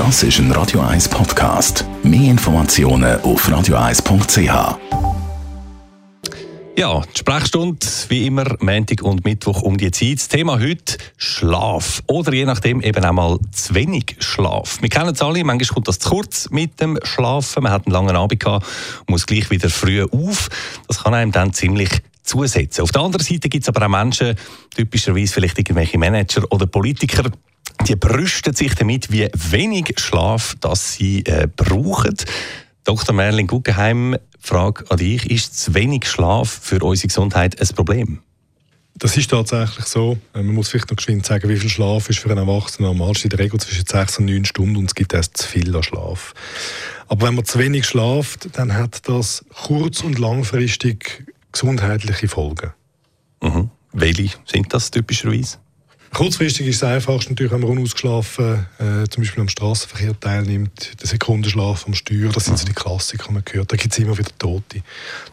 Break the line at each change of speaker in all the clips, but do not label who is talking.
Das ist ein Radio 1 Podcast. Mehr Informationen auf radio1.ch.
Ja, die Sprechstunde wie immer Montag und Mittwoch um die Zeit. Das Thema heute Schlaf oder je nachdem eben auch mal zu wenig Schlaf. Wir kennen es alle, manchmal kommt das zu kurz mit dem Schlafen. Man hat einen langen Abend gehabt, muss gleich wieder früh auf. Das kann einem dann ziemlich zusetzen. Auf der anderen Seite gibt es aber auch Menschen, typischerweise vielleicht irgendwelche Manager oder Politiker, die brüsten sich damit, wie wenig Schlaf das sie äh, brauchen. Dr. Merlin Guggenheim, Frage an dich: Ist zu wenig Schlaf für unsere Gesundheit ein Problem?
Das ist tatsächlich so. Äh, man muss vielleicht noch geschwind sagen, wie viel Schlaf ist für einen Erwachsenen normal. in der Regel zwischen 6 und 9 Stunden und es gibt erst zu viel an Schlaf. Aber wenn man zu wenig schlaft, dann hat das kurz- und langfristig gesundheitliche Folgen.
Mhm. Welche sind das typischerweise?
Kurzfristig ist es einfachst natürlich, wenn man unausgeschlafen äh, zum Beispiel am Straßenverkehr teilnimmt, der Sekundenschlaf am Steuer, das sind so die Klassiker, die man hört. Da gibt es immer wieder Tote.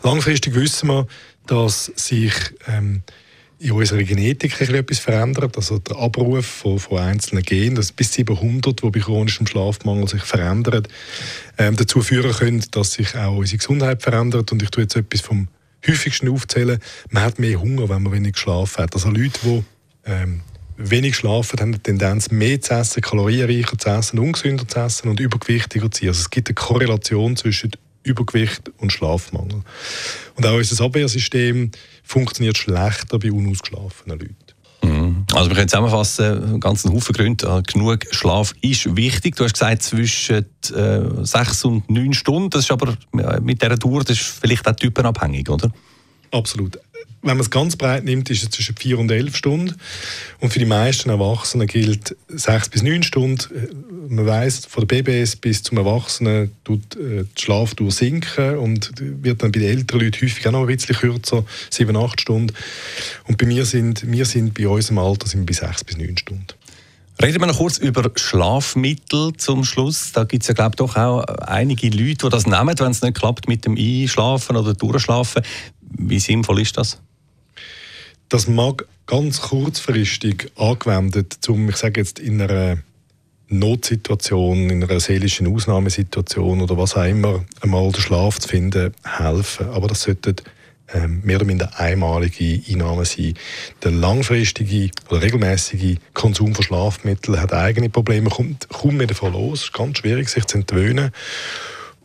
Langfristig wissen wir, dass sich ähm, in unserer Genetik etwas verändert, also der Abruf von, von einzelnen Genen, das bis 700, die bei chronischem Schlafmangel sich verändern, ähm, dazu führen können, dass sich auch unsere Gesundheit verändert. Und ich tue jetzt etwas vom häufigsten aufzählen. Man hat mehr Hunger, wenn man wenig geschlafen hat. Also Leute, die ähm, wenig schlafen, haben die Tendenz, mehr zu essen, kalorienreicher zu essen, ungesünder zu essen und übergewichtiger zu sein. Also es gibt eine Korrelation zwischen Übergewicht und Schlafmangel. Und auch unser Abwehrsystem funktioniert schlechter bei unausgeschlafenen Leuten.
Mhm. Also wir können zusammenfassen, ganzen Haufen Gründe. Genug Schlaf ist wichtig. Du hast gesagt, zwischen äh, sechs und neun Stunden. Das ist aber mit dieser Tour das ist vielleicht auch typenabhängig, oder?
Absolut wenn man es ganz breit nimmt, ist es zwischen 4 und 11 Stunden. Und für die meisten Erwachsenen gilt 6 bis 9 Stunden. Man weiß von der BBS bis zum Erwachsenen tut äh, die Schlafdauer sinken und wird dann bei den älteren Leuten häufig auch noch ein bisschen kürzer, 7, 8 Stunden. Und bei mir sind, wir sind bei unserem Alter sind bei 6 bis 9 Stunden.
Reden wir noch kurz über Schlafmittel zum Schluss. Da gibt es ja, glaube ich, doch auch einige Leute, die das nehmen, wenn es nicht klappt mit dem Einschlafen oder Durchschlafen. Wie sinnvoll ist das?
Das mag ganz kurzfristig angewendet, um, ich sage jetzt, in einer Notsituation, in einer seelischen Ausnahmesituation oder was auch immer, einmal den Schlaf zu finden, helfen. Aber das sollte ähm, mehr oder minder einmalige Einnahmen sein. Der langfristige oder regelmäßige Konsum von Schlafmitteln hat eigene Probleme, kommt kaum mehr davon los. Es ist ganz schwierig, sich zu entwöhnen.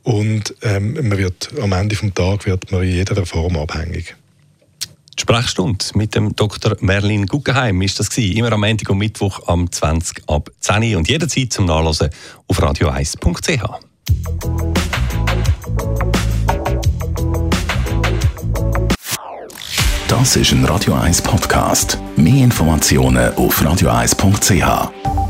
Und ähm, man wird, am Ende des Tages wird man in jeder Form abhängig.
Die Sprechstunde mit dem Dr. Merlin Guggenheim ist das gewesen. Immer am Montag und Mittwoch am 20 ab 10 und jederzeit zum Nachlesen auf radio1.ch.
Das ist ein Radio 1 Podcast. Mehr Informationen auf radio1.ch.